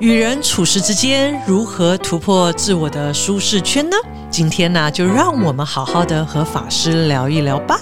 与人处事之间，如何突破自我的舒适圈呢？今天呢，就让我们好好的和法师聊一聊吧。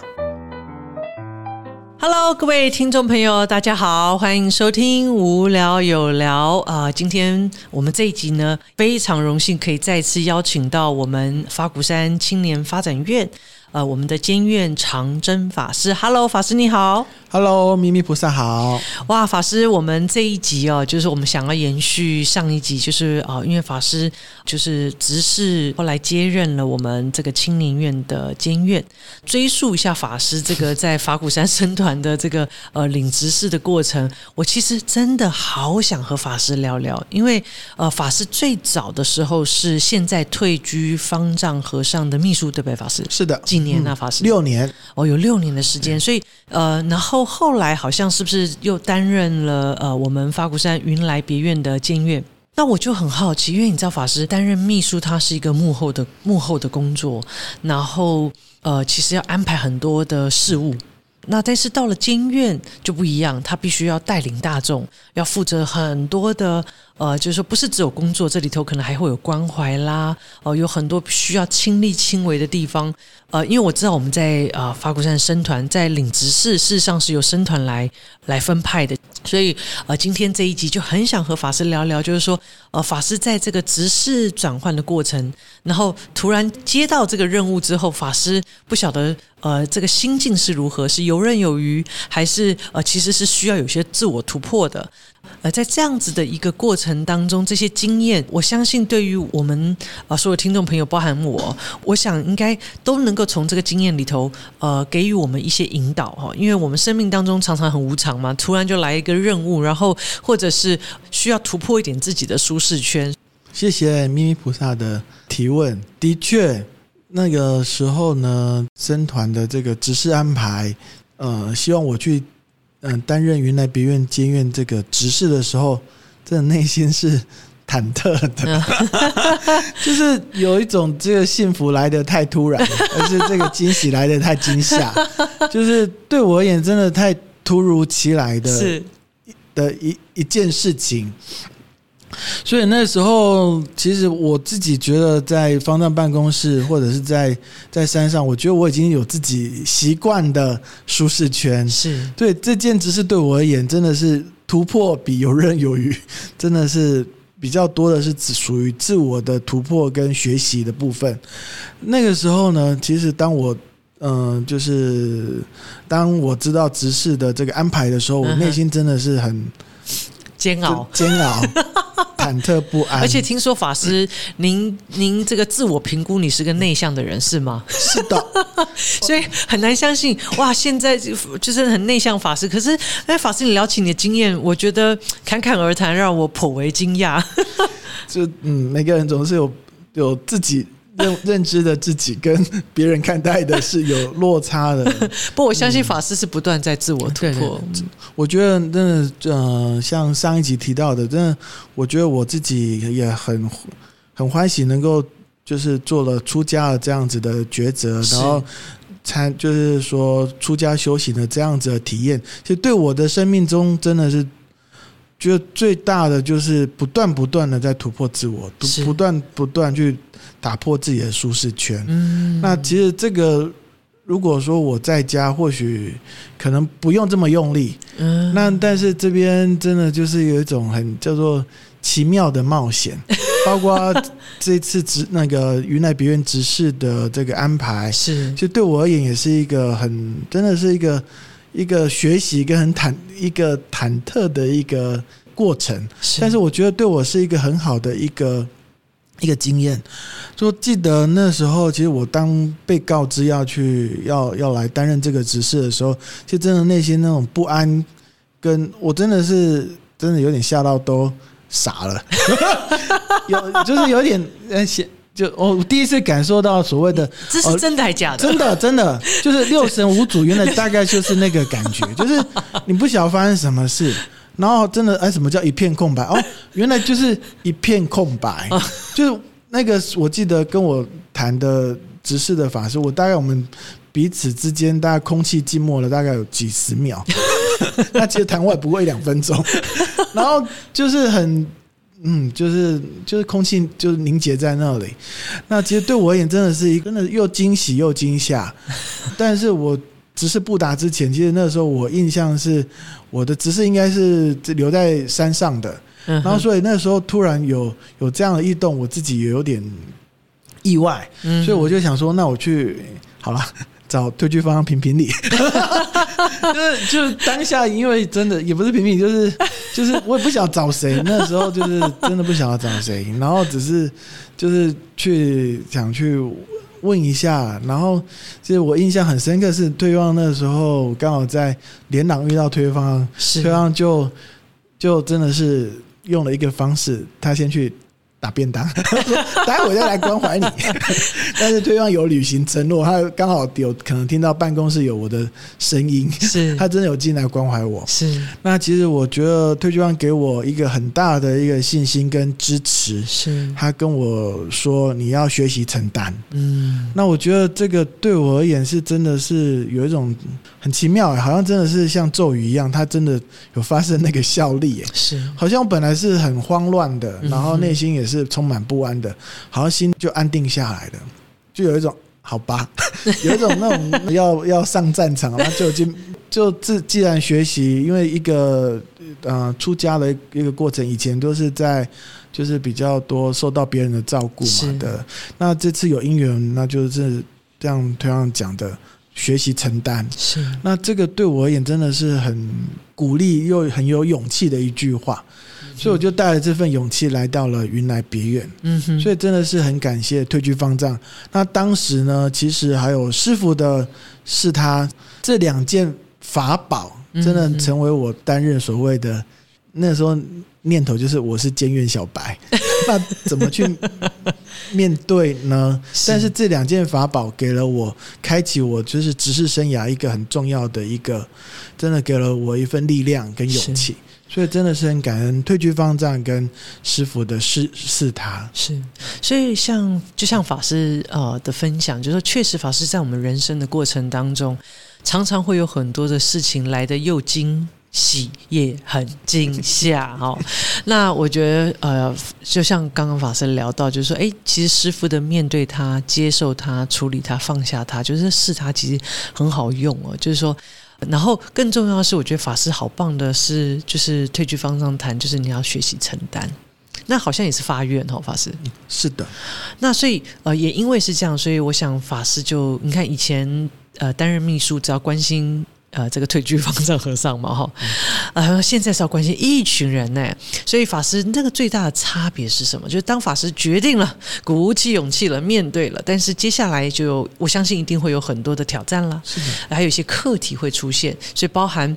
Hello，各位听众朋友，大家好，欢迎收听《无聊有聊》啊！今天我们这一集呢，非常荣幸可以再次邀请到我们法鼓山青年发展院。呃，我们的监院长征法师，Hello，法师你好，Hello，咪咪菩萨好，哇，法师，我们这一集哦，就是我们想要延续上一集，就是啊，因为法师就是执事，后来接任了我们这个青年院的监院，追溯一下法师这个在法鼓山僧团的这个呃领执事的过程，我其实真的好想和法师聊聊，因为呃，法师最早的时候是现在退居方丈和尚的秘书，对不对，法师？是的。几年啊，法师？六年哦，有六年的时间，所以呃，然后后来好像是不是又担任了呃我们法鼓山云来别院的监院？那我就很好奇，因为你知道法师担任秘书，他是一个幕后的幕后的工作，然后呃，其实要安排很多的事务。那但是到了监院就不一样，他必须要带领大众，要负责很多的。呃，就是说，不是只有工作，这里头可能还会有关怀啦，哦，有很多需要亲力亲为的地方。呃，因为我知道我们在啊法鼓山生团在领执事，事实上是由生团来来分派的，所以呃，今天这一集就很想和法师聊聊，就是说，呃，法师在这个执事转换的过程，然后突然接到这个任务之后，法师不晓得呃这个心境是如何，是游刃有余，还是呃其实是需要有些自我突破的。呃，在这样子的一个过程当中，这些经验，我相信对于我们啊所有听众朋友，包含我，我想应该都能够从这个经验里头，呃，给予我们一些引导哈。因为我们生命当中常常很无常嘛，突然就来一个任务，然后或者是需要突破一点自己的舒适圈。谢谢咪咪菩萨的提问。的确，那个时候呢，僧团的这个执事安排，呃，希望我去。嗯，担任云来别院监院这个执事的时候，真的内心是忐忑的，就是有一种这个幸福来的太突然，而是这个惊喜来的太惊吓，就是对我而言真的太突如其来的，的一一件事情。所以那时候，其实我自己觉得，在方丈办公室或者是在在山上，我觉得我已经有自己习惯的舒适圈。是对这件只是对我而言，真的是突破比游刃有余，真的是比较多的是只属于自我的突破跟学习的部分。那个时候呢，其实当我嗯，就是当我知道执事的这个安排的时候，我内心真的是很。煎熬，煎熬，忐忑不安。而且听说法师，您您这个自我评估，你是个内向的人是吗？是的，所以很难相信哇！现在就是很内向法师，可是哎，法师你聊起你的经验，我觉得侃侃而谈，让我颇为惊讶。就嗯，每个人总是有有自己。认 认知的自己跟别人看待的是有落差的。不，我相信法师是不断在自我突破。我觉得，真的，呃，像上一集提到的，真的，我觉得我自己也很很欢喜，能够就是做了出家的这样子的抉择，然后参就是说出家修行的这样子的体验，其实对我的生命中真的是。觉得最大的就是不断不断的在突破自我，不断不断去打破自己的舒适圈。嗯，那其实这个如果说我在家，或许可能不用这么用力。嗯，那但是这边真的就是有一种很叫做奇妙的冒险，包括这次执那个云南别院执事的这个安排，是就对我而言也是一个很真的是一个。一个学习跟很忐一个忐忑的一个过程，但是我觉得对我是一个很好的一个一个经验。就记得那时候，其实我当被告知要去要要来担任这个职事的时候，其实真的内心那种不安，跟我真的是真的有点吓到都傻了，有就是有点呃就我第一次感受到所谓的，这是真的还是假的？真的，真的，就是六神无主，原来大概就是那个感觉，就是你不晓得发生什么事，然后真的哎，什么叫一片空白？哦，原来就是一片空白，就是那个我记得跟我谈的执事的法师，我大概我们彼此之间大概空气静默了大概有几十秒，那其实谈话不过一两分钟，然后就是很。嗯，就是就是空气就是凝结在那里。那其实对我而言，真的是一真的又惊喜又惊吓。但是我只是布达之前，其实那时候我印象是我的执事应该是留在山上的，然后所以那时候突然有有这样的异动，我自己也有点意外，所以我就想说，那我去好了。找退居方向评评理，就 是就是当下，因为真的也不是评评理，就是就是我也不想找谁，那时候就是真的不想要找谁，然后只是就是去想去问一下，然后其实我印象很深刻是对方那时候刚好在连党遇到推方，推方就就真的是用了一个方式，他先去。打便当，待会再来关怀你。但是对方有履行承诺，他刚好有可能听到办公室有我的声音，是 他真的有进来关怀我。是那其实我觉得退居方给我一个很大的一个信心跟支持。是他跟我说你要学习承担。嗯，那我觉得这个对我而言是真的是有一种很奇妙，好像真的是像咒语一样，他真的有发生那个效力。是，好像本来是很慌乱的，然后内心也。是充满不安的，好像心就安定下来了，就有一种好吧，有一种那种要要上战场，然后就就就自既然学习，因为一个呃出家的一个过程，以前都是在就是比较多受到别人的照顾嘛的，那这次有姻缘，那就是这样同样讲的，学习承担。是，那这个对我而言真的是很鼓励又很有勇气的一句话。所以我就带着这份勇气来到了云来别院，嗯哼，所以真的是很感谢退居方丈。那当时呢，其实还有师傅的是他这两件法宝，真的成为我担任所谓的那时候念头，就是我是监院小白，那怎么去面对呢？但是这两件法宝给了我开启我就是执事生涯一个很重要的一个，真的给了我一份力量跟勇气。所以真的是很感恩退居方丈跟师傅的是是他是，所以像就像法师呃的分享，就是说确实法师在我们人生的过程当中，常常会有很多的事情来的又惊喜也很惊吓哈。那我觉得呃，就像刚刚法师聊到，就是说，哎，其实师傅的面对他、接受他、处理他、放下他，就是是他其实很好用哦，就是说。然后更重要的是，我觉得法师好棒的是，就是退居方丈谈，就是你要学习承担。那好像也是发愿哦，法师。是的。那所以呃，也因为是这样，所以我想法师就你看以前呃担任秘书，只要关心。呃，这个退居方丈和尚嘛，哈，呃，现在是要关心一群人呢，所以法师那个最大的差别是什么？就是当法师决定了，鼓起勇气了，面对了，但是接下来就我相信一定会有很多的挑战了，还有一些课题会出现，所以包含。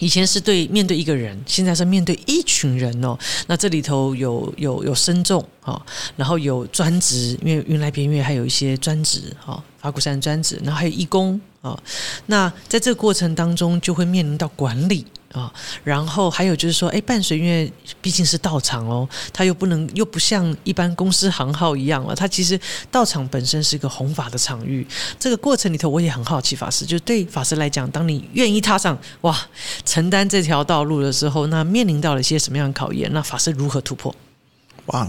以前是对面对一个人，现在是面对一群人哦。那这里头有有有深重啊，然后有专职，因为云来边月还有一些专职啊，法鼓山专职，然后还有义工啊。那在这个过程当中，就会面临到管理。啊，然后还有就是说，哎，伴随因为毕竟是道场哦，它又不能又不像一般公司行号一样了，它其实道场本身是一个弘法的场域。这个过程里头，我也很好奇，法师就对法师来讲，当你愿意踏上哇承担这条道路的时候，那面临到了一些什么样的考验？那法师如何突破？哇，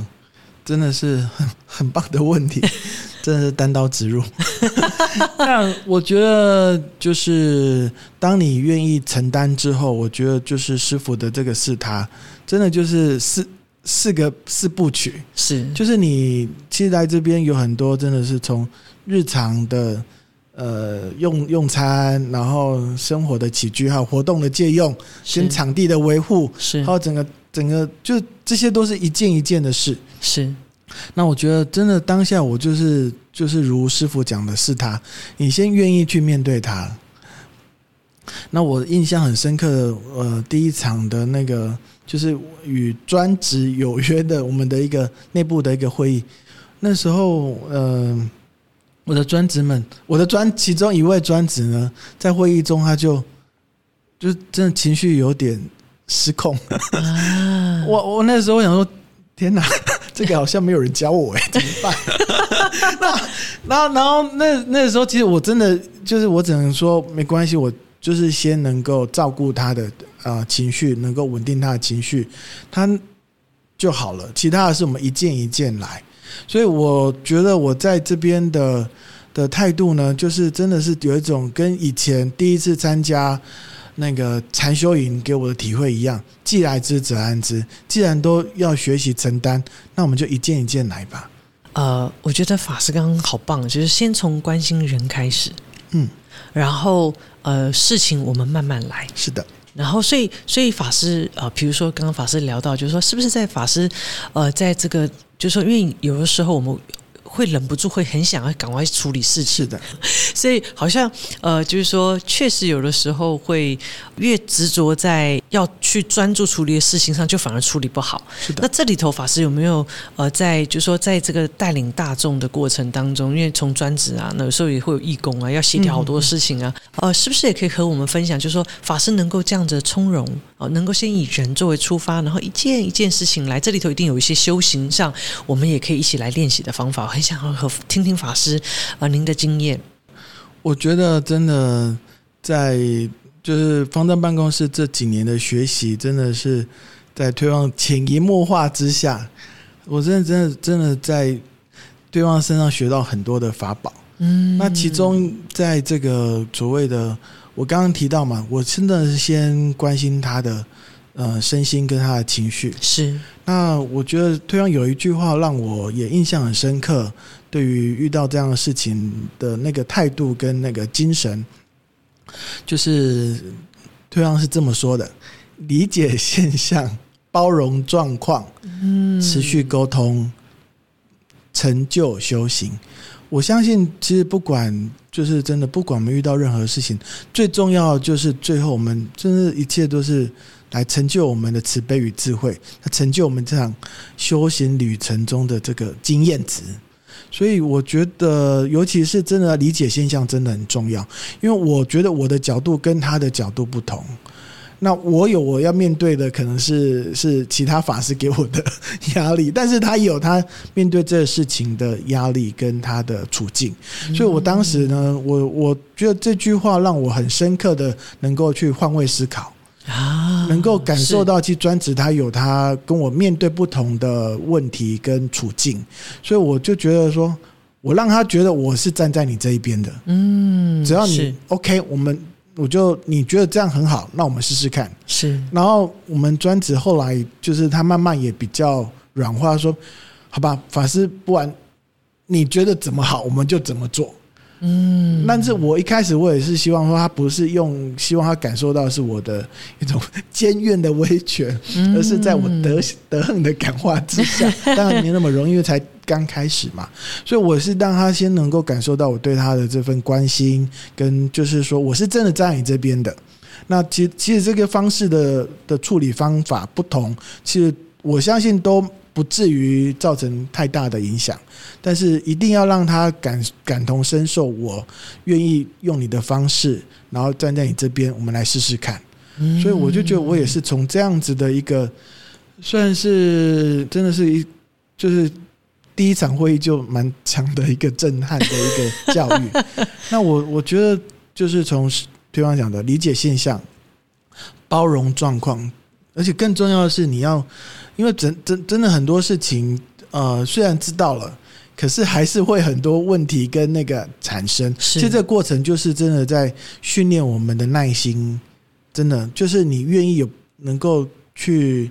真的是很很棒的问题。真的是单刀直入。但我觉得，就是当你愿意承担之后，我觉得就是师傅的这个是他，真的就是四四个四部曲，是。就是你其实来这边有很多，真的是从日常的呃用用餐，然后生活的起居，还有活动的借用，跟场地的维护，是。还有整个整个，就这些都是一件一件的事，是。那我觉得，真的当下我就是就是如师傅讲的是他，你先愿意去面对他。那我印象很深刻的，呃，第一场的那个就是与专职有约的我们的一个内部的一个会议，那时候，呃，我的专职们，我的专其中一位专职呢，在会议中他就就真的情绪有点失控。我我那时候想说，天哪！这个好像没有人教我哎，怎么办？那然后然后那那时候，其实我真的就是我只能说没关系，我就是先能够照顾他的啊情绪，能够稳定他的情绪。他就好了，其他的是我们一件一件来。所以我觉得我在这边的的态度呢，就是真的是有一种跟以前第一次参加那个禅修营给我的体会一样，既来之则安之。既然都要学习承担，那我们就一件一件来吧。呃，我觉得法师刚刚好棒，就是先从关心人开始，嗯，然后呃，事情我们慢慢来。是的，然后，所以，所以法师呃，比如说刚刚法师聊到，就是说，是不是在法师呃，在这个，就是说，因为有的时候我们会忍不住会很想要赶快处理事情是，的，所以好像呃，就是说，确实有的时候会越执着在要去专注处理的事情上，就反而处理不好。是的那。这里头法师有没有呃，在就是说，在这个带领大众的过程当中，因为从专职啊，那有时候也会有义工啊，要协调好多事情啊，呃，是不是也可以和我们分享，就是说法师能够这样子从容哦、能够先以人作为出发，然后一件一件事情来，这里头一定有一些修行上，我们也可以一起来练习的方法。想要和听听法师呃您的经验。我觉得真的在就是方丈办公室这几年的学习，真的是在推广潜移默化之下，我真的真的真的在对方身上学到很多的法宝。嗯，那其中在这个所谓的我刚刚提到嘛，我真的是先关心他的呃身心跟他的情绪。是那我觉得推方有一句话让我也印象很深刻，对于遇到这样的事情的那个态度跟那个精神，就是推方是这么说的：理解现象，包容状况，嗯持续沟通，成就修行。我相信，其实不管就是真的，不管我们遇到任何事情，最重要的就是最后我们真的一切都是来成就我们的慈悲与智慧，它成就我们这场修行旅程中的这个经验值。所以我觉得，尤其是真的理解现象真的很重要，因为我觉得我的角度跟他的角度不同。那我有我要面对的，可能是是其他法师给我的压力，但是他有他面对这个事情的压力跟他的处境，所以我当时呢，我我觉得这句话让我很深刻的能够去换位思考，啊，能够感受到其实专职他有他跟我面对不同的问题跟处境，所以我就觉得说，我让他觉得我是站在你这一边的，嗯，只要你 OK，我们我就你觉得这样很好，那我们试试看。是然后我们专职后来就是他慢慢也比较软化，说好吧，法师，不然你觉得怎么好，我们就怎么做。嗯，但是我一开始我也是希望说，他不是用希望他感受到是我的一种 监怨的威权，嗯而是在我德德恨的感化之下，当然没那么容易，因为才刚开始嘛。所以我是让他先能够感受到我对他的这份关心，跟就是说我是真的站在你这边的。那其实其实这个方式的的处理方法不同，其实我相信都不至于造成太大的影响。但是一定要让他感感同身受，我愿意用你的方式，然后站在你这边，我们来试试看。嗯所以我就觉得我也是从这样子的一个，算是真的是一就是第一场会议就蛮强的一个震撼的一个教育。那我我觉得就是从对方讲的理解现象、包容状况，而且更重要的是你要，因为真真真的很多事情，呃，虽然知道了。可是还是会很多问题跟那个产生，其实这个过程就是真的在训练我们的耐心，真的就是你愿意有能够去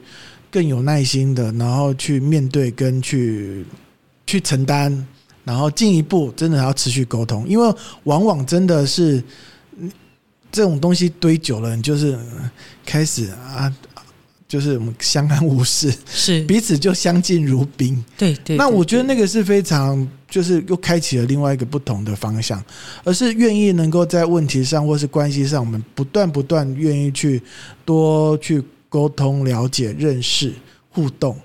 更有耐心的，然后去面对跟去去承担，然后进一步真的要持续沟通，因为往往真的是嗯这种东西堆久了，你就是呃开始啊，就是我们相安无事，是彼此就相敬如宾。对对，对那我觉得那个是非常，就是又开启了另外一个不同的方向，而是愿意能够在问题上或是关系上，我们不断不断愿意去多去沟通、了解、认识、互动。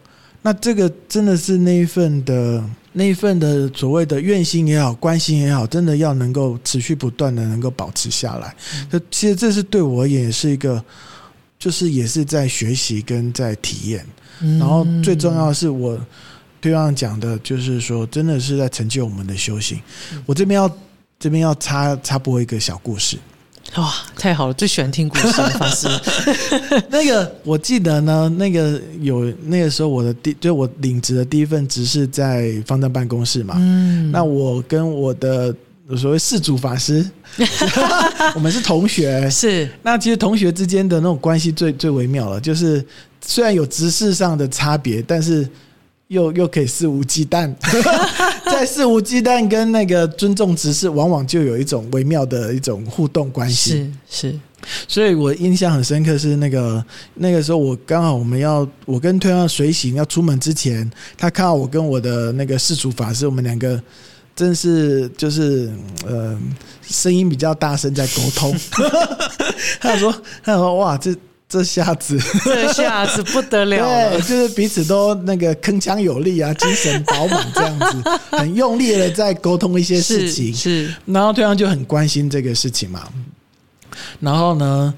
那这个真的是那一份的那一份的所谓的愿心也好，关心也好，真的要能够持续不断的能够保持下来。这、其实这是对我而言也是一个，就是也是在学习跟在体验。嗯然后最重要的是我对方讲的，就是说，真的是在成就我们的修行。我这边要这边要插插播一个小故事。哇，太好了，最喜欢听故事了，法师。那个我记得呢，那个有那个时候我的第就我领职的第一份职是在方丈办公室嘛。嗯，那我跟我的所谓世主法师，我们是同学。是，那其实同学之间的那种关系最最微妙了，就是虽然有知识上的差别，但是。又又可以肆无忌惮，在肆无忌惮跟那个尊重执事，往往就有一种微妙的一种互动关系。是是，所以我印象很深刻是那个那个时候，我刚好我们要我跟推上随行要出门之前，他看到我跟我的那个世俗法师，我们两个真是就是呃声音比较大声在沟通。他说他说哇这。这下子，这下子不得了了，就是彼此都那个铿锵有力啊，精神饱满这样子，很用力的在沟通一些事情，是，然后对方就很关心这个事情嘛，然后呢？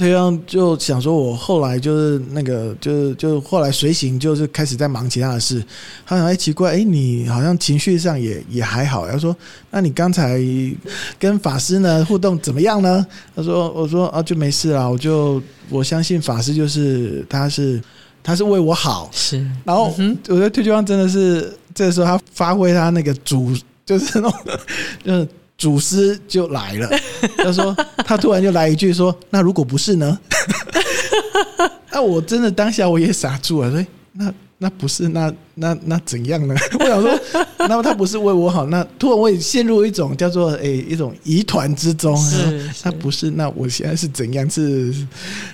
对方就想说，我后来就是那个，就是就后来随行，就是开始在忙其他的事。他想，哎，奇怪，哎，你好像情绪上也也还好。他说，那你刚才跟法师呢互动怎么样呢？他说，我说啊，就没事啦，我就我相信法师就是他是他是为我好。是，然后嗯我觉得退休方真的是这个时候他发挥他那个主，就是那种 就是。祖师就来了，他说他突然就来一句说：“那如果不是呢？”那 我真的当下我也傻住了，说：“那那不是那那那怎样呢？” 我想说，那么他不是为我好，那突然我也陷入一种叫做诶一种疑团之中。他不是，那我现在是怎样？是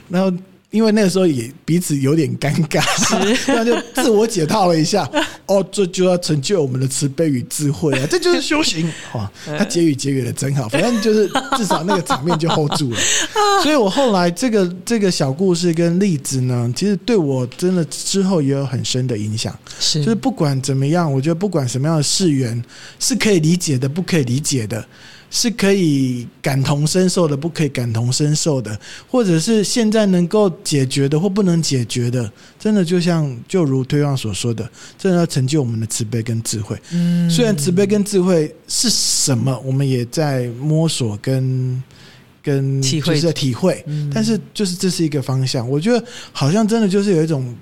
然后。因为那个时候也彼此有点尴尬，那就自我解套了一下。哦，这就要成就我们的慈悲与智慧啊！这就是修行哇！他结语结语的真好，反正就是至少那个场面就 hold 住了。所以我后来这个这个小故事跟例子呢，其实对我真的之后也有很深的影响。是，就是不管怎么样，我觉得不管什么样的世缘是可以理解的，不可以理解的。是可以感同身受的，不可以感同身受的，或者是现在能够解决的或不能解决的，真的就像就如推望所说的，真的要成就我们的慈悲跟智慧。嗯，虽然慈悲跟智慧是什么，我们也在摸索跟跟体会在体会，但是就是这是一个方向。我觉得好像真的就是有一种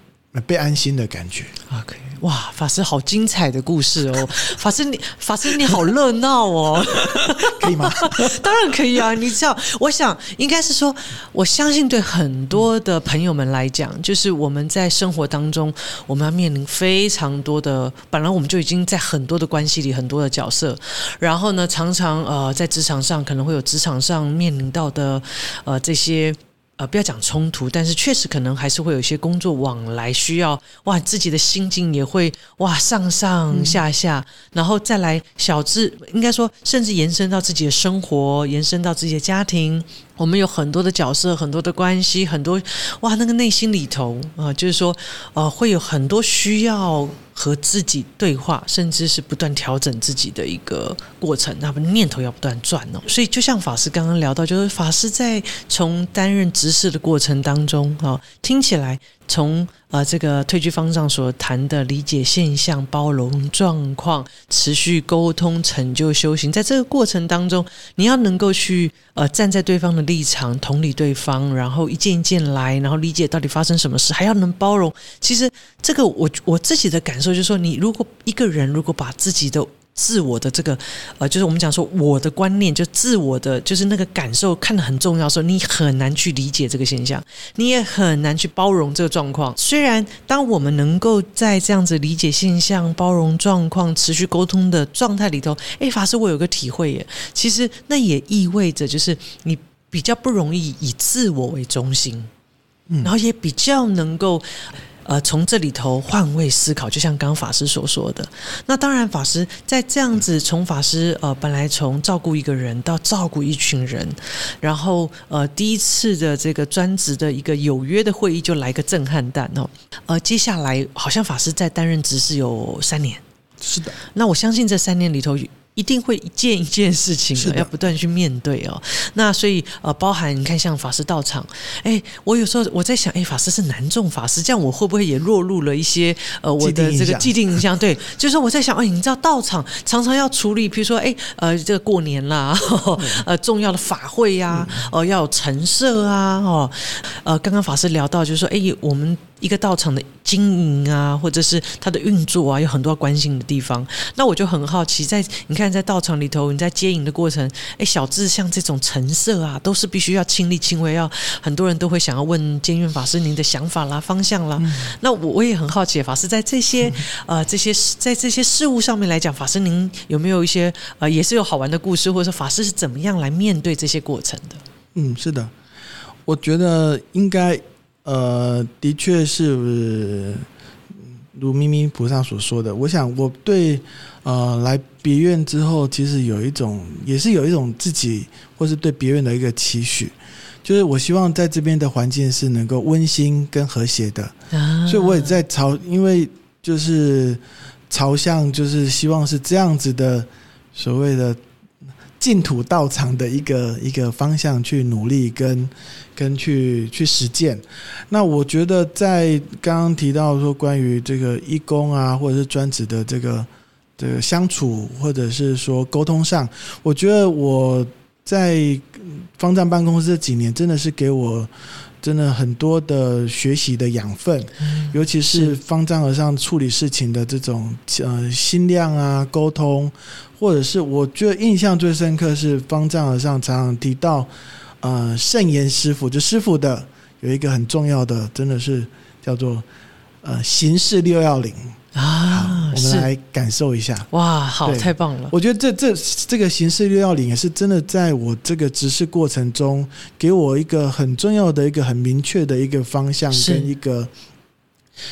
被安心的感觉。OK。哇，法师好精彩的故事哦！法师你，法师你好热闹哦，可以吗？当然可以啊！你知道，我想应该是说，我相信对很多的朋友们来讲，就是我们在生活当中，我们要面临非常多的，本来我们就已经在很多的关系里，很多的角色，然后呢，常常呃，在职场上可能会有职场上面临到的呃这些。呃，不要讲冲突，但是确实可能还是会有一些工作往来需要，哇，自己的心境也会哇上上下下，然后再来小至，应该说甚至延伸到自己的生活，延伸到自己的家庭。我们有很多的角色，很多的关系，很多哇，那个内心里头啊，就是说，呃，会有很多需要和自己对话，甚至是不断调整自己的一个过程。那么念头要不断转哦，所以就像法师刚刚聊到，就是法师在从担任执事的过程当中啊，听起来。从呃这个退居方丈所谈的理解现象、包容状况、持续沟通、成就修行，在这个过程当中，你要能够去呃站在对方的立场，同理对方，然后一件一件来，然后理解到底发生什么事，还要能包容。其实这个我我自己的感受就是说，你如果一个人如果把自己的自我的这个，呃，就是我们讲说我的观念，就自我的，就是那个感受看得很重要的时候，你很难去理解这个现象，你也很难去包容这个状况。虽然当我们能够在这样子理解现象、包容状况、持续沟通的状态里头，哎，法师，我有个体会耶，其实那也意味着就是你比较不容易以自我为中心，嗯然后也比较能够。呃，从这里头换位思考，就像刚刚法师所说的，那当然，法师在这样子从法师呃，本来从照顾一个人到照顾一群人，然后呃，第一次的这个专职的一个有约的会议就来个震撼弹哦，呃，接下来好像法师在担任执事有三年，是的，那我相信这三年里头一定会一件一件事情的，要不断去面对哦。那所以呃，包含你看像法师道场，哎，我有时候我在想，哎，法师是男众法师，这样我会不会也落入了一些呃我的这个既定印象？对，就是我在想，哎，你知道道场常常要处理，比如说，哎，呃，这个过年啦，呃，重要的法会呀，哦，要有陈设啊，哦，呃，刚刚法师聊到，就是说，哎，我们。一个道场的经营啊，或者是它的运作啊，有很多要关心的地方。那我就很好奇，在你看，在道场里头，你在接引的过程，哎，小智像这种成色啊，都是必须要亲力亲为，要很多人都会想要问监院法师您的想法啦、方向啦。那我我也很好奇，法师在这些呃这些在这些事物上面来讲，法师您有没有一些呃也是有好玩的故事，或者说法师是怎么样来面对这些过程的？嗯，是的，我觉得应该。呃，的确是如咪咪菩萨所说的。我想，我对呃来别院之后，其实有一种，也是有一种自己或是对别院的一个期许，就是我希望在这边的环境是能够温馨跟和谐的。所以我也在朝，因为就是朝向，就是希望是这样子的所谓的。净土道场的一个一个方向去努力跟跟去去实践。那我觉得在刚刚提到说关于这个义工啊，或者是专职的这个这个相处，或者是说沟通上，我觉得我在方丈办公室这几年真的是给我真的很多的学习的养分，尤其是方丈和尚处理事情的这种呃心量啊，沟通。或者是我觉得印象最深刻是方丈和尚常常提到，呃，圣严师傅就师傅的有一个很重要的，真的是叫做呃行事六要领啊，来感受一下。哇，好，太棒了！我觉得这这这个行事六要领也是真的，在我这个执事过程中，给我一个很重要的一个很明确的一个方向跟一个，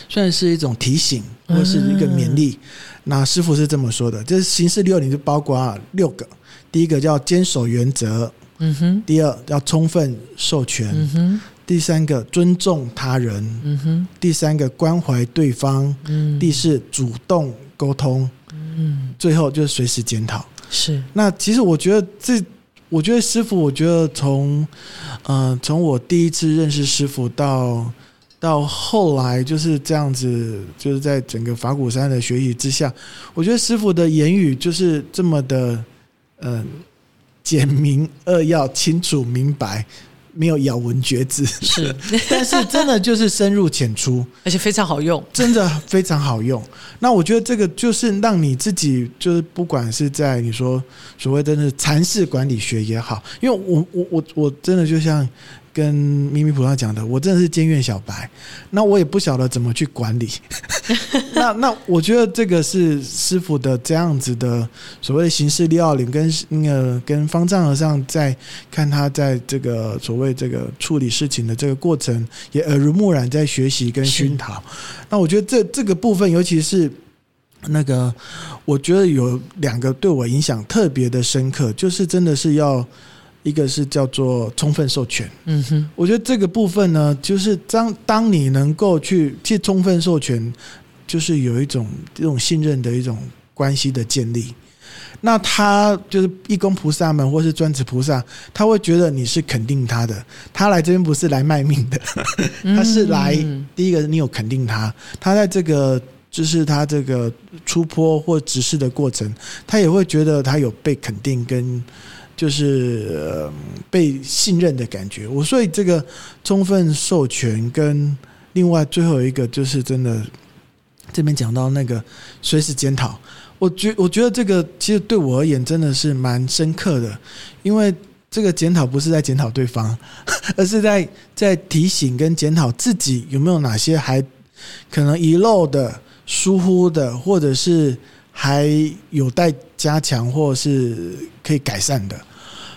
算是一种提醒或是一个勉励。那师傅是这么说的：，这形式六，零就包括六个。第一个叫坚守原则，嗯哼；第二要充分授权，嗯哼；第三个尊重他人，嗯哼；第三个关怀对方，嗯；第四主动沟通，嗯；最后就是随时检讨。是。那其实我觉得这，我觉得师傅，我觉得从，呃，从我第一次认识师傅到。到后来就是这样子，就是在整个法鼓山的学习之下，我觉得师傅的言语就是这么的，嗯，简明扼要、清楚明白，没有咬文嚼字，是，但是真的就是深入浅出，而且非常好用，真的非常好用。那我觉得这个就是让你自己，就是不管是在你说所谓的那禅式管理学也好，因为我我我我真的就像。跟咪咪菩萨讲的，我真的是监院小白，那我也不晓得怎么去管理。那那我觉得这个是师傅的这样子的所谓形式六要领，跟那个跟方丈和尚在看他在这个所谓这个处理事情的这个过程，也耳濡目染在学习跟熏陶。那我觉得这这个部分，尤其是那个，我觉得有两个对我影响特别的深刻，就是真的是要。一个是叫做充分授权，嗯哼，我觉得这个部分呢，就是当当你能够去去充分授权，就是有一种这种信任的一种关系的建立。那他就是义工菩萨们，或是专职菩萨，他会觉得你是肯定他的，他来这边不是来卖命的，他是来第一个你有肯定他，他在这个就是他这个出坡或指示的过程，他也会觉得他有被肯定跟。就是被信任的感觉，我所以这个充分授权跟另外最后一个就是真的这边讲到那个随时检讨，我觉我觉得这个其实对我而言真的是蛮深刻的，因为这个检讨不是在检讨对方，而是在在提醒跟检讨自己有没有哪些还可能遗漏的、疏忽的，或者是还有待加强或是可以改善的。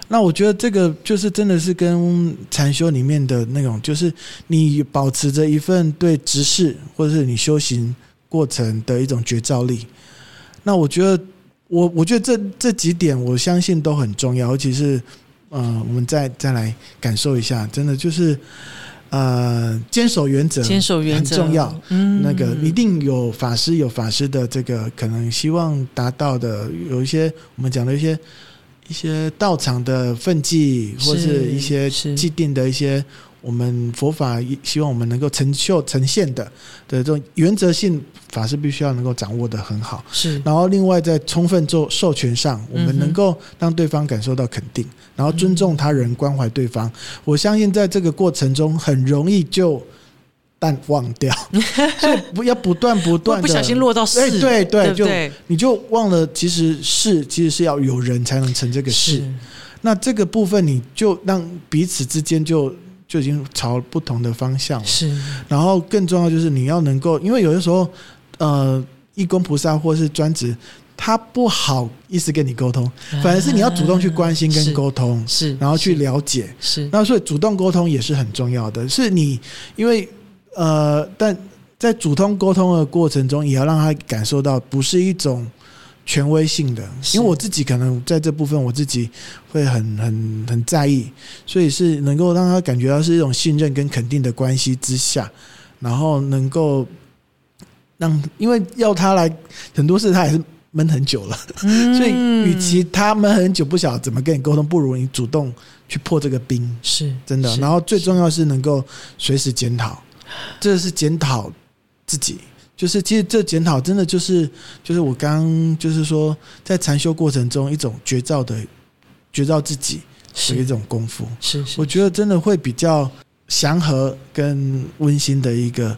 那我觉得这个就是真的是跟禅修里面的那种，就是你保持着一份对执事或者是你修行过程的一种觉照力。那我觉得，我我觉得这这几点，我相信都很重要。尤其是，嗯，我们再再来感受一下，真的就是，呃坚守原则，坚守原则很重要。嗯那个一定有法师有法师的这个可能希望达到的，有一些我们讲的一些一些道场的分际，或是一些既定的一些我们佛法希望我们能够成就呈现的的这种原则性，法是必须要能够掌握的很好。是然后另外在充分做授权上，我们能够让对方感受到肯定，然后尊重他人，关怀对方。我相信在这个过程中很容易就淡忘掉，所以不要不断不断的不小心落到事，哎对对就？你就忘了其实是其实是要有人才能成这个事。那这个部分你就让彼此之间就就已经朝不同的方向了。是然后更重要就是你要能够，因为有的时候，呃，义工菩萨或是专职，他不好意思跟你沟通，反而是你要主动去关心跟沟通，是，然后去了解。是那所以主动沟通也是很重要的，是你因为呃，但在主通沟通的过程中，也要让他感受到不是一种权威性的，因为我自己可能在这部分我自己会很很很在意，所以是能够让他感觉到是一种信任跟肯定的关系之下，然后能够让，因为要他来很多事他也是闷很久了，所以与其他闷很久不晓得怎么跟你沟通，不如你主动去破这个冰。是真的。然后最重要是能够随时检讨，这是检讨自己。就是其实这检讨真的就是就是我刚就是说在禅修过程中一种觉照的觉照自己的一种功夫，是是，我觉得真的会比较祥和跟温馨的一个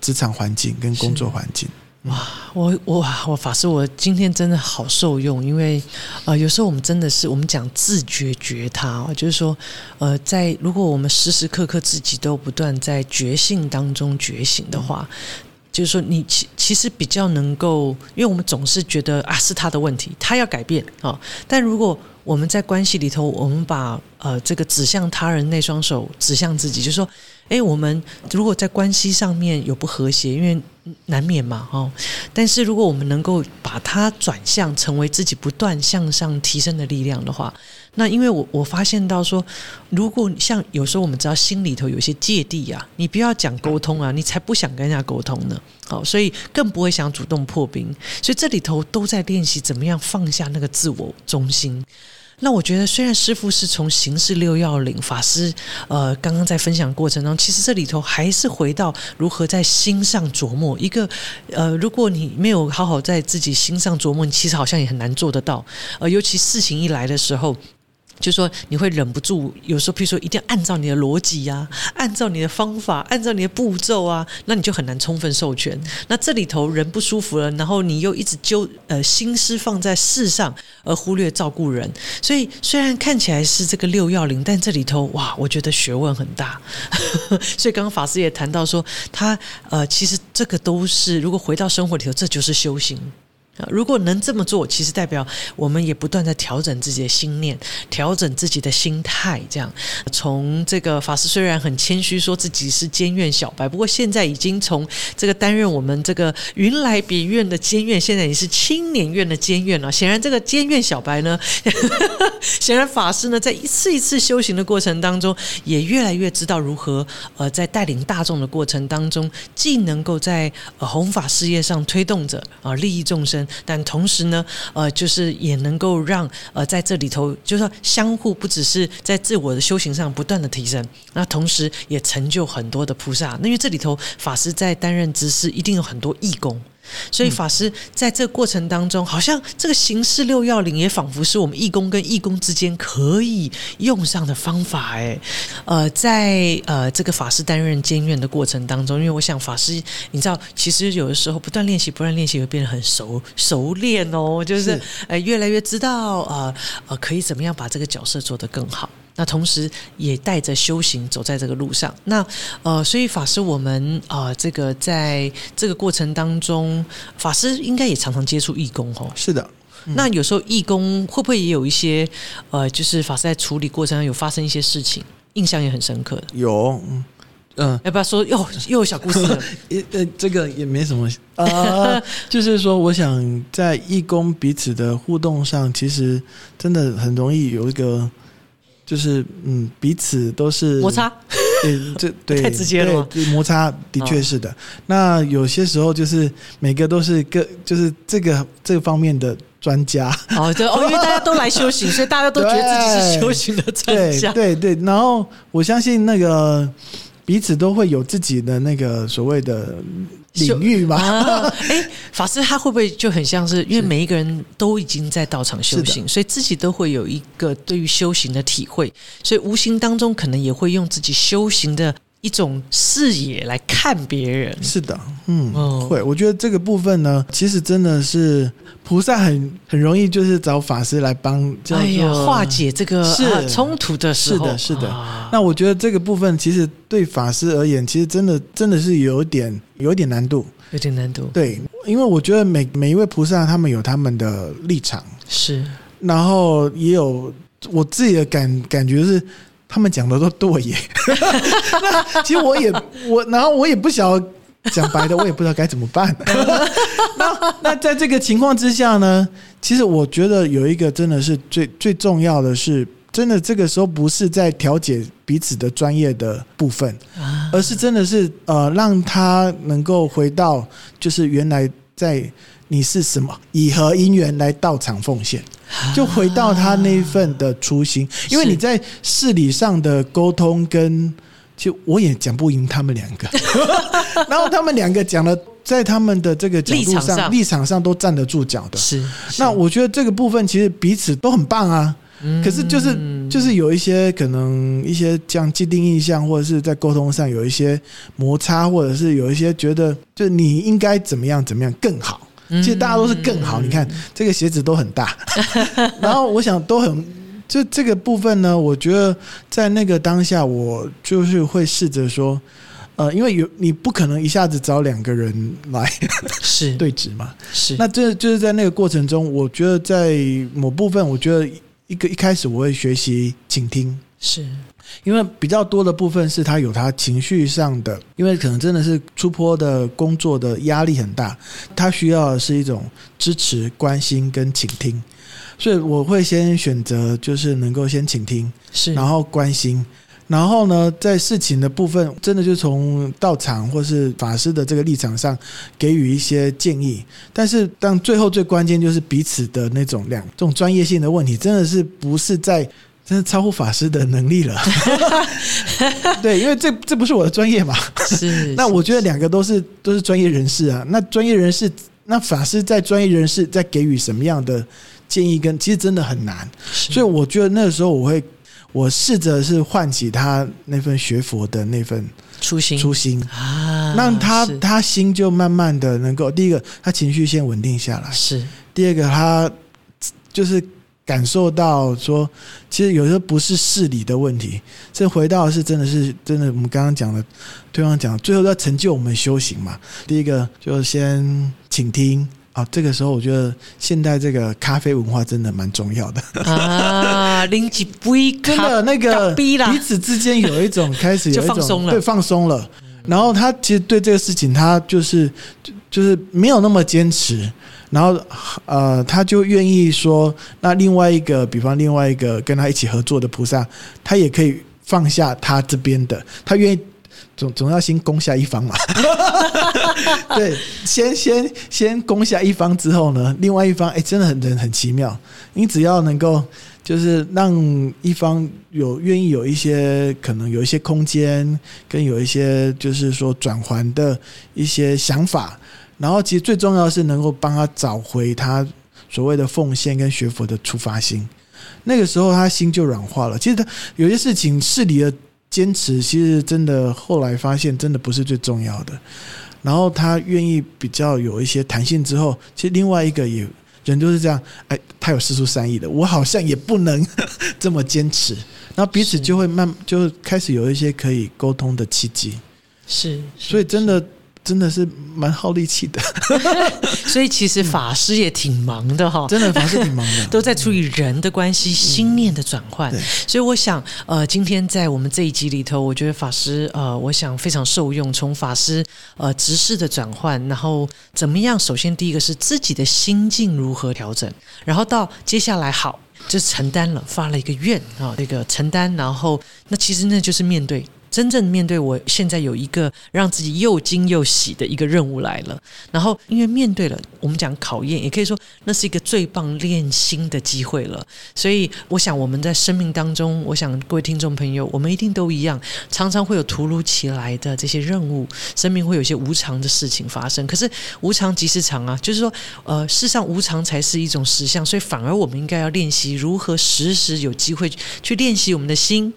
职场环境跟工作环境。哇我我我法师，我今天真的好受用，因为呃，有时候我们真的是我们讲自觉觉他哦，就是说呃，在如果我们时时刻刻自己都不断在觉性当中觉醒的话。就是说，你其其实比较能够，因为我们总是觉得啊是他的问题，他要改变啊、但如果我们在关系里头，我们把呃这个指向他人那双手指向自己，就是说，诶，我们如果在关系上面有不和谐，因为难免嘛，哦。但是如果我们能够把它转向成为自己不断向上提升的力量的话，那因为我我发现到说，如果像有时候我们知道心里头有些芥蒂啊，你不要讲沟通啊，你才不想跟人家沟通呢。好，所以更不会想主动破冰。所以这里头都在练习怎么样放下那个自我中心。那我觉得，虽然师傅是从形式六要领法师，呃，刚刚在分享过程中，其实这里头还是回到如何在心上琢磨。一个呃，如果你没有好好在自己心上琢磨，你其实好像也很难做得到。呃，尤其事情一来的时候。就说你会忍不住，有时候譬如说一定要按照你的逻辑呀、按照你的方法，按照你的步骤啊，那你就很难充分授权。那这里头人不舒服了，然后你又一直揪呃心思放在事上，而忽略照顾人。所以虽然看起来是这个六要领，但这里头哇，我觉得学问很大。所以刚刚法师也谈到说，他呃，其实这个都是如果回到生活里头，这就是修行。啊如果能这么做，其实代表我们也不断在调整自己的心念，调整自己的心态。这样，从这个法师虽然很谦虚，说自己是监院小白，不过现在已经从这个担任我们这个云来别院的监院，现在也是青年院的监院了。显然，这个监院小白呢，显然法师呢，在一次一次修行的过程当中，也越来越知道如何呃，在带领大众的过程当中，既能够在呃弘法事业上推动着啊、利益众生。但同时呢，呃，就是也能够让呃在这里头，就是说相互不只是在自我的修行上不断的提升，那同时也成就很多的菩萨。那因为这里头法师在担任执事，一定有很多义工。所以法师在这个过程当中，好像这个形式六要领也仿佛是我们义工跟义工之间可以用上的方法。哎，呃，在呃这个法师担任监院的过程当中，因为我想法师，你知道，其实有的时候不断练习，不断练习会变得很熟熟练哦，就是是呃越来越知道呃呃可以怎么样把这个角色做得更好。那同时也带着修行走在这个路上。那呃，所以法师我们啊、呃，这个在这个过程当中，法师应该也常常接触义工哦。是的，那有时候义工会不会也有一些呃，就是法师在处理过程中有发生一些事情，印象也很深刻的？有，嗯嗯，要不要说又又有小故事了？呃，这个也没什么啊、就是说，我想在义工彼此的互动上，其实真的很容易有一个，就是嗯，彼此都是摩擦对，这 对太直接了对对摩擦的确是的。那有些时候就是每个都是各就是这个这个方面的专家，哦，对哦，因为大家都来修行，所以大家都觉得自己是修行的专对家。对对。然后我相信那个彼此都会有自己的那个所谓的领域嘛。啊，哎，法师他会不会就很像是，因为每一个人都已经在道场修行，所以自己都会有一个对于修行的体会，所以无形当中可能也会用自己修行的一种视野来看别人。是的，嗯，哦会。我觉得这个部分呢，其实真的是菩萨很很容易就是找法师来帮，哎呀，化解这个是啊冲突的时候，是的，是的。啊那我觉得这个部分其实对法师而言，其实真的真的是有点有点难度。有点难度。对，因为我觉得每每一位菩萨他们有他们的立场，是然后也有我自己的感感觉是。他们讲的都对耶，那其实我也我，然后我也不晓讲白的，我也不知道该怎么办。那那在这个情况之下呢，其实我觉得有一个真的是最最重要的是，真的这个时候不是在调解彼此的专业的部分，啊，而是真的是呃，让他能够回到就是原来在你是什么以何因缘来到场奉献，就回到他那一份的初心，因为你在事理上的沟通跟，其实我也讲不赢他们两个，然后他们两个讲的在他们的这个角度立场上上立场上都站得住脚的。是。那我觉得这个部分其实彼此都很棒啊，嗯可是就是就是有一些可能一些这样既定印象，或者是在沟通上有一些摩擦，或者是有一些觉得就你应该怎么样怎么样更好。其实大家都是更好，你看这个鞋子都很大，然后我想都很就这个部分呢，我觉得在那个当下，我就是会试着说，呃，因为有你不可能一下子找两个人来是。对峙嘛，是。那这就是在那个过程中，我觉得在某部分，我觉得一个一开始我会学习倾听，是因为比较多的部分是他有他情绪上的，因为可能真的是出坡的工作的压力很大，他需要的是一种支持、关心跟倾听，所以我会先选择就是能够先倾听，是，然后关心。然后呢，在事情的部分，真的就从道场或是法师的这个立场上给予一些建议。但是，当最后最关键就是彼此的那种两这种专业性的问题，真的是不是在真的超乎法师的能力了。对，因为这这不是我的专业嘛。是 那我觉得两个都是都是专业人士啊。那专业人士，那法师在专业人士在给予什么样的建议跟，其实真的很难。所以我觉得那个时候我会，我试着是唤起他那份学佛的那份初心初心，啊，让他他心就慢慢的能够，第一个他情绪先稳定下来，是第二个他就是感受到说，其实有时候不是事理的问题，这回到是真的是真的，我们刚刚讲的，对方讲，最后要成就我们修行嘛。第一个就先倾听。啊，这个时候我觉得现代这个咖啡文化真的蛮重要的。啊，拎起杯真的那个彼此之间有一种开始有一种 对放松了。然后他其实对这个事情，他就是就就是没有那么坚持，然后呃，他就愿意说，那另外一个，比方另外一个跟他一起合作的菩萨，他也可以放下他这边的，他愿意。总总要先攻下一方嘛，对，先先先攻下一方之后呢，另外一方哎、真的很人很奇妙，你只要能够就是让一方有愿意有一些可能有一些空间，跟有一些就是说转环的一些想法，然后其实最重要的是能够帮他找回他所谓的奉献跟学佛的出发心。那个时候他心就软化了。其实他有些事情事理的坚持，其实真的后来发现真的不是最重要的。然后他愿意比较有一些弹性之后，其实另外一个也人就是这样，哎，他有四出三意的，我好像也不能 这么坚持，然后彼此就会慢就开始有一些可以沟通的契机。是，所以真的真的是蛮耗力气的，所以其实法师也挺忙的哈。真的法师挺忙的，都在处理人的关系、心念的转换，所以我想，呃，今天在我们这一集里头，我觉得法师，呃，我想非常受用。从法师呃执事的转换，然后怎么样？首先第一个是自己的心境如何调整，然后到接下来好。就承担了，发了一个愿啊，这个承担，然后那其实那就是面对真正面对我现在有一个让自己又惊又喜的一个任务来了。然后因为面对了，我们讲考验，也可以说那是一个最棒练心的机会了。所以我想我们在生命当中，我想各位听众朋友，我们一定都一样，常常会有突如其来的这些任务，生命会有些无常的事情发生。可是无常即是常啊，就是说，呃，世上无常才是一种实相，所以反而我们应该要练习如何时时有机会去练习我们的心。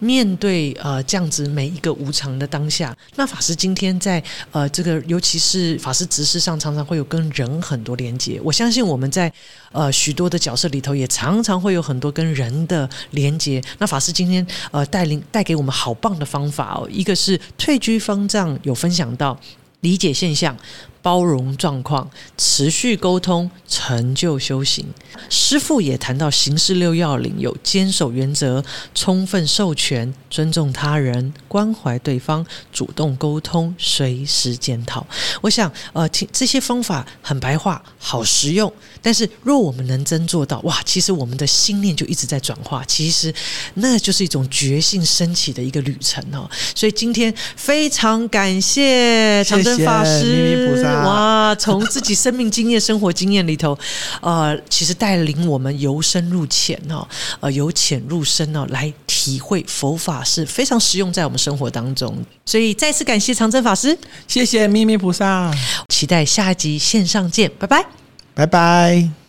面对呃这样子每一个无常的当下，那法师今天在呃这个尤其是法师执事上，常常会有跟人很多连接。我相信我们在呃许多的角色里头，也常常会有很多跟人的连接。那法师今天呃带领带给我们好棒的方法哦，一个是退居方丈有分享到理解现象。包容状况，持续沟通，成就修行。师父也谈到行事六要领，有坚守原则、充分授权、尊重他人、关怀对方、主动沟通、随时检讨。我想，呃，听这些方法很白话，好实用。但是，若我们能真做到，哇，其实我们的心念就一直在转化。其实，那就是一种觉性升起的一个旅程哦。所以，今天非常感谢长征法师。哇！从自己生命经验、生活经验里头，呃，其实带领我们由深入浅哦，呃，由浅入深哦，来体会佛法是非常实用在我们生活当中。所以再次感谢长征法师，谢谢秘密菩萨，期待下一集线上见，拜拜，拜拜。